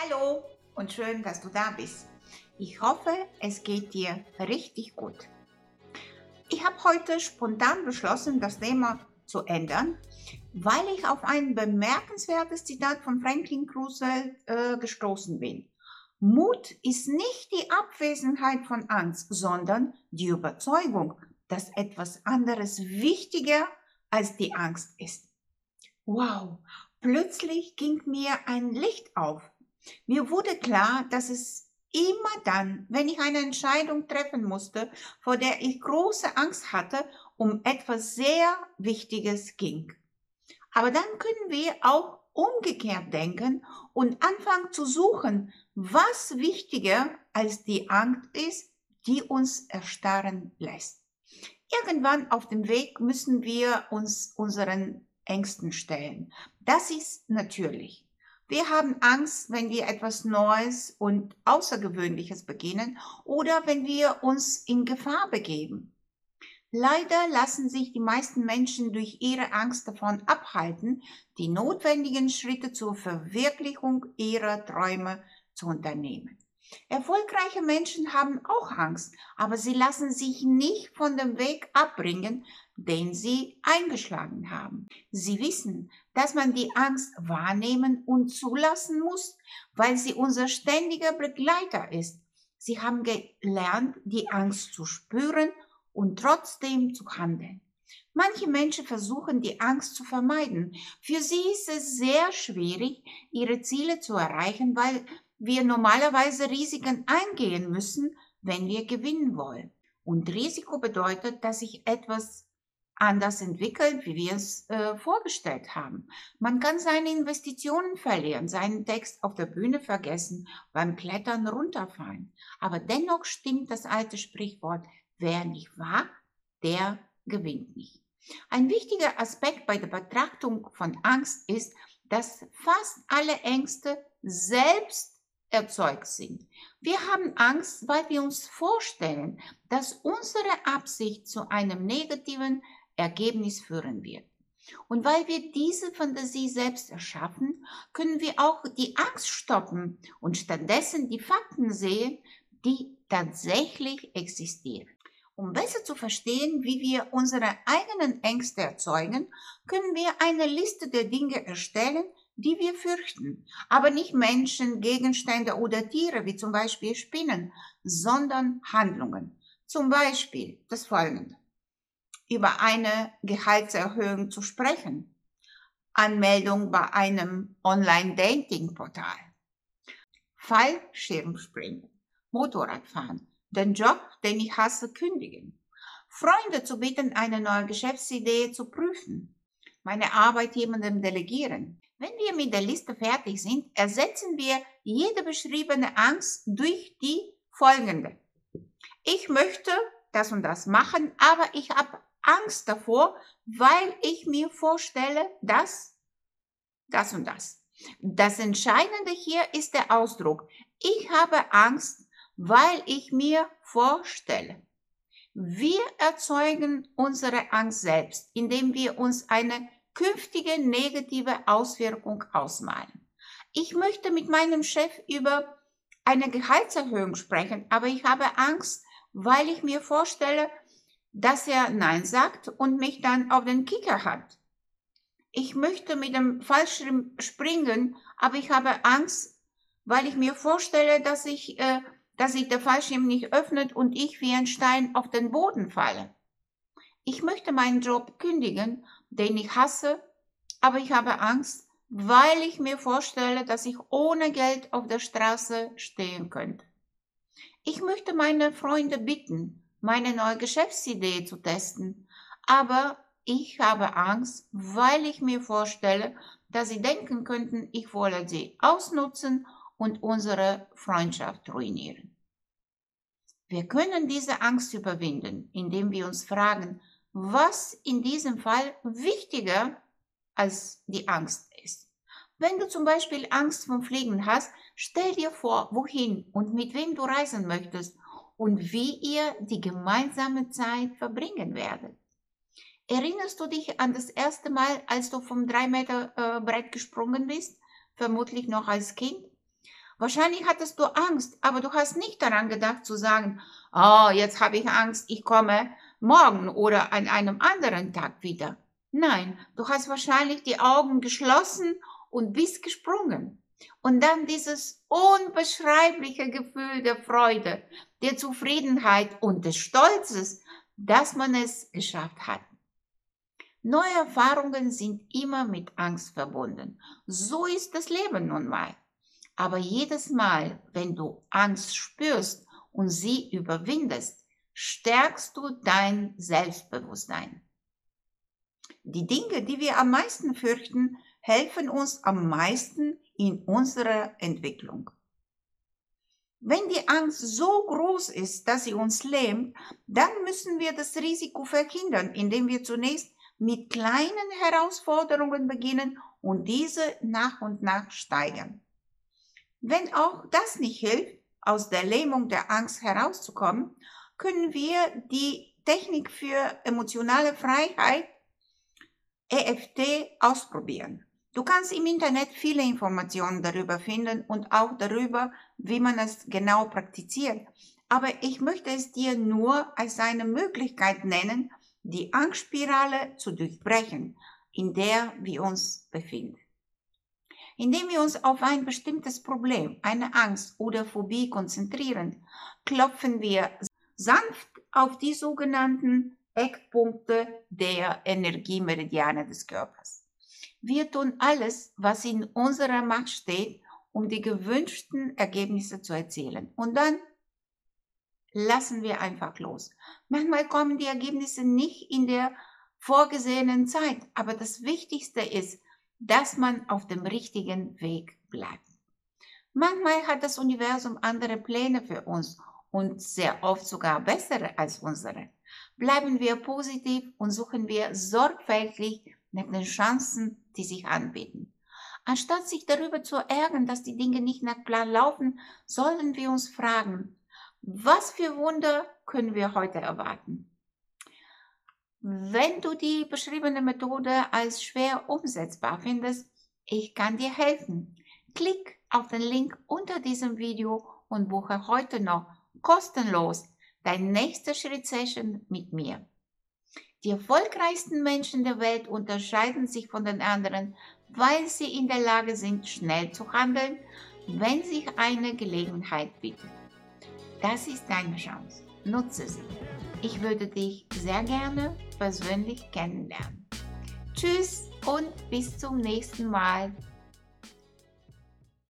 Hallo und schön, dass du da bist. Ich hoffe, es geht dir richtig gut. Ich habe heute spontan beschlossen, das Thema zu ändern, weil ich auf ein bemerkenswertes Zitat von Franklin Roosevelt äh, gestoßen bin. Mut ist nicht die Abwesenheit von Angst, sondern die Überzeugung, dass etwas anderes wichtiger als die Angst ist. Wow, plötzlich ging mir ein Licht auf. Mir wurde klar, dass es immer dann, wenn ich eine Entscheidung treffen musste, vor der ich große Angst hatte, um etwas sehr Wichtiges ging. Aber dann können wir auch umgekehrt denken und anfangen zu suchen, was wichtiger als die Angst ist, die uns erstarren lässt. Irgendwann auf dem Weg müssen wir uns unseren Ängsten stellen. Das ist natürlich. Wir haben Angst, wenn wir etwas Neues und Außergewöhnliches beginnen oder wenn wir uns in Gefahr begeben. Leider lassen sich die meisten Menschen durch ihre Angst davon abhalten, die notwendigen Schritte zur Verwirklichung ihrer Träume zu unternehmen. Erfolgreiche Menschen haben auch Angst, aber sie lassen sich nicht von dem Weg abbringen, den sie eingeschlagen haben. Sie wissen, dass man die Angst wahrnehmen und zulassen muss, weil sie unser ständiger Begleiter ist. Sie haben gelernt, die Angst zu spüren und trotzdem zu handeln. Manche Menschen versuchen, die Angst zu vermeiden. Für sie ist es sehr schwierig, ihre Ziele zu erreichen, weil wir normalerweise Risiken eingehen müssen, wenn wir gewinnen wollen. Und Risiko bedeutet, dass sich etwas anders entwickelt, wie wir es äh, vorgestellt haben. Man kann seine Investitionen verlieren, seinen Text auf der Bühne vergessen, beim Klettern runterfallen. Aber dennoch stimmt das alte Sprichwort, wer nicht wagt, der gewinnt nicht. Ein wichtiger Aspekt bei der Betrachtung von Angst ist, dass fast alle Ängste selbst erzeugt sind. Wir haben Angst, weil wir uns vorstellen, dass unsere Absicht zu einem negativen Ergebnis führen wird. Und weil wir diese Fantasie selbst erschaffen, können wir auch die Angst stoppen und stattdessen die Fakten sehen, die tatsächlich existieren. Um besser zu verstehen, wie wir unsere eigenen Ängste erzeugen, können wir eine Liste der Dinge erstellen, die wir fürchten, aber nicht Menschen, Gegenstände oder Tiere, wie zum Beispiel Spinnen, sondern Handlungen. Zum Beispiel das folgende. Über eine Gehaltserhöhung zu sprechen. Anmeldung bei einem Online-Dating-Portal. Fallschirmspringen. Motorradfahren. Den Job, den ich hasse, kündigen. Freunde zu bitten, eine neue Geschäftsidee zu prüfen. Meine Arbeit jemandem delegieren wenn wir mit der Liste fertig sind, ersetzen wir jede beschriebene Angst durch die folgende. Ich möchte das und das machen, aber ich habe Angst davor, weil ich mir vorstelle, dass das und das. Das Entscheidende hier ist der Ausdruck. Ich habe Angst, weil ich mir vorstelle. Wir erzeugen unsere Angst selbst, indem wir uns eine künftige negative Auswirkung ausmalen. Ich möchte mit meinem Chef über eine Gehaltserhöhung sprechen, aber ich habe Angst, weil ich mir vorstelle, dass er Nein sagt und mich dann auf den Kicker hat. Ich möchte mit dem Fallschirm springen, aber ich habe Angst, weil ich mir vorstelle, dass ich, äh, dass sich der Fallschirm nicht öffnet und ich wie ein Stein auf den Boden falle. Ich möchte meinen Job kündigen, den ich hasse, aber ich habe Angst, weil ich mir vorstelle, dass ich ohne Geld auf der Straße stehen könnte. Ich möchte meine Freunde bitten, meine neue Geschäftsidee zu testen, aber ich habe Angst, weil ich mir vorstelle, dass sie denken könnten, ich wolle sie ausnutzen und unsere Freundschaft ruinieren. Wir können diese Angst überwinden, indem wir uns fragen, was in diesem Fall wichtiger als die Angst ist. Wenn du zum Beispiel Angst vom Fliegen hast, stell dir vor, wohin und mit wem du reisen möchtest und wie ihr die gemeinsame Zeit verbringen werdet. Erinnerst du dich an das erste Mal, als du vom 3 Meter äh, Brett gesprungen bist? Vermutlich noch als Kind. Wahrscheinlich hattest du Angst, aber du hast nicht daran gedacht zu sagen, oh, jetzt habe ich Angst, ich komme morgen oder an einem anderen Tag wieder. Nein, du hast wahrscheinlich die Augen geschlossen und bist gesprungen. Und dann dieses unbeschreibliche Gefühl der Freude, der Zufriedenheit und des Stolzes, dass man es geschafft hat. Neue Erfahrungen sind immer mit Angst verbunden. So ist das Leben nun mal. Aber jedes Mal, wenn du Angst spürst und sie überwindest, stärkst du dein Selbstbewusstsein. Die Dinge, die wir am meisten fürchten, helfen uns am meisten in unserer Entwicklung. Wenn die Angst so groß ist, dass sie uns lähmt, dann müssen wir das Risiko verhindern, indem wir zunächst mit kleinen Herausforderungen beginnen und diese nach und nach steigern. Wenn auch das nicht hilft, aus der Lähmung der Angst herauszukommen, können wir die Technik für emotionale Freiheit EFT ausprobieren. Du kannst im Internet viele Informationen darüber finden und auch darüber, wie man es genau praktiziert. Aber ich möchte es dir nur als eine Möglichkeit nennen, die Angstspirale zu durchbrechen, in der wir uns befinden. Indem wir uns auf ein bestimmtes Problem, eine Angst oder Phobie konzentrieren, klopfen wir sanft auf die sogenannten Eckpunkte der Energiemeridiane des Körpers. Wir tun alles, was in unserer Macht steht, um die gewünschten Ergebnisse zu erzielen. Und dann lassen wir einfach los. Manchmal kommen die Ergebnisse nicht in der vorgesehenen Zeit, aber das Wichtigste ist, dass man auf dem richtigen Weg bleibt. Manchmal hat das Universum andere Pläne für uns und sehr oft sogar bessere als unsere. Bleiben wir positiv und suchen wir sorgfältig nach den Chancen, die sich anbieten. Anstatt sich darüber zu ärgern, dass die Dinge nicht nach Plan laufen, sollten wir uns fragen, was für Wunder können wir heute erwarten? Wenn du die beschriebene Methode als schwer umsetzbar findest, ich kann dir helfen. Klick auf den Link unter diesem Video und buche heute noch kostenlos dein nächste Schritt-Session mit mir. Die erfolgreichsten Menschen der Welt unterscheiden sich von den anderen, weil sie in der Lage sind, schnell zu handeln, wenn sich eine Gelegenheit bietet. Das ist deine Chance. Nutze sie. Ich würde dich sehr gerne persönlich kennenlernen. Tschüss und bis zum nächsten Mal.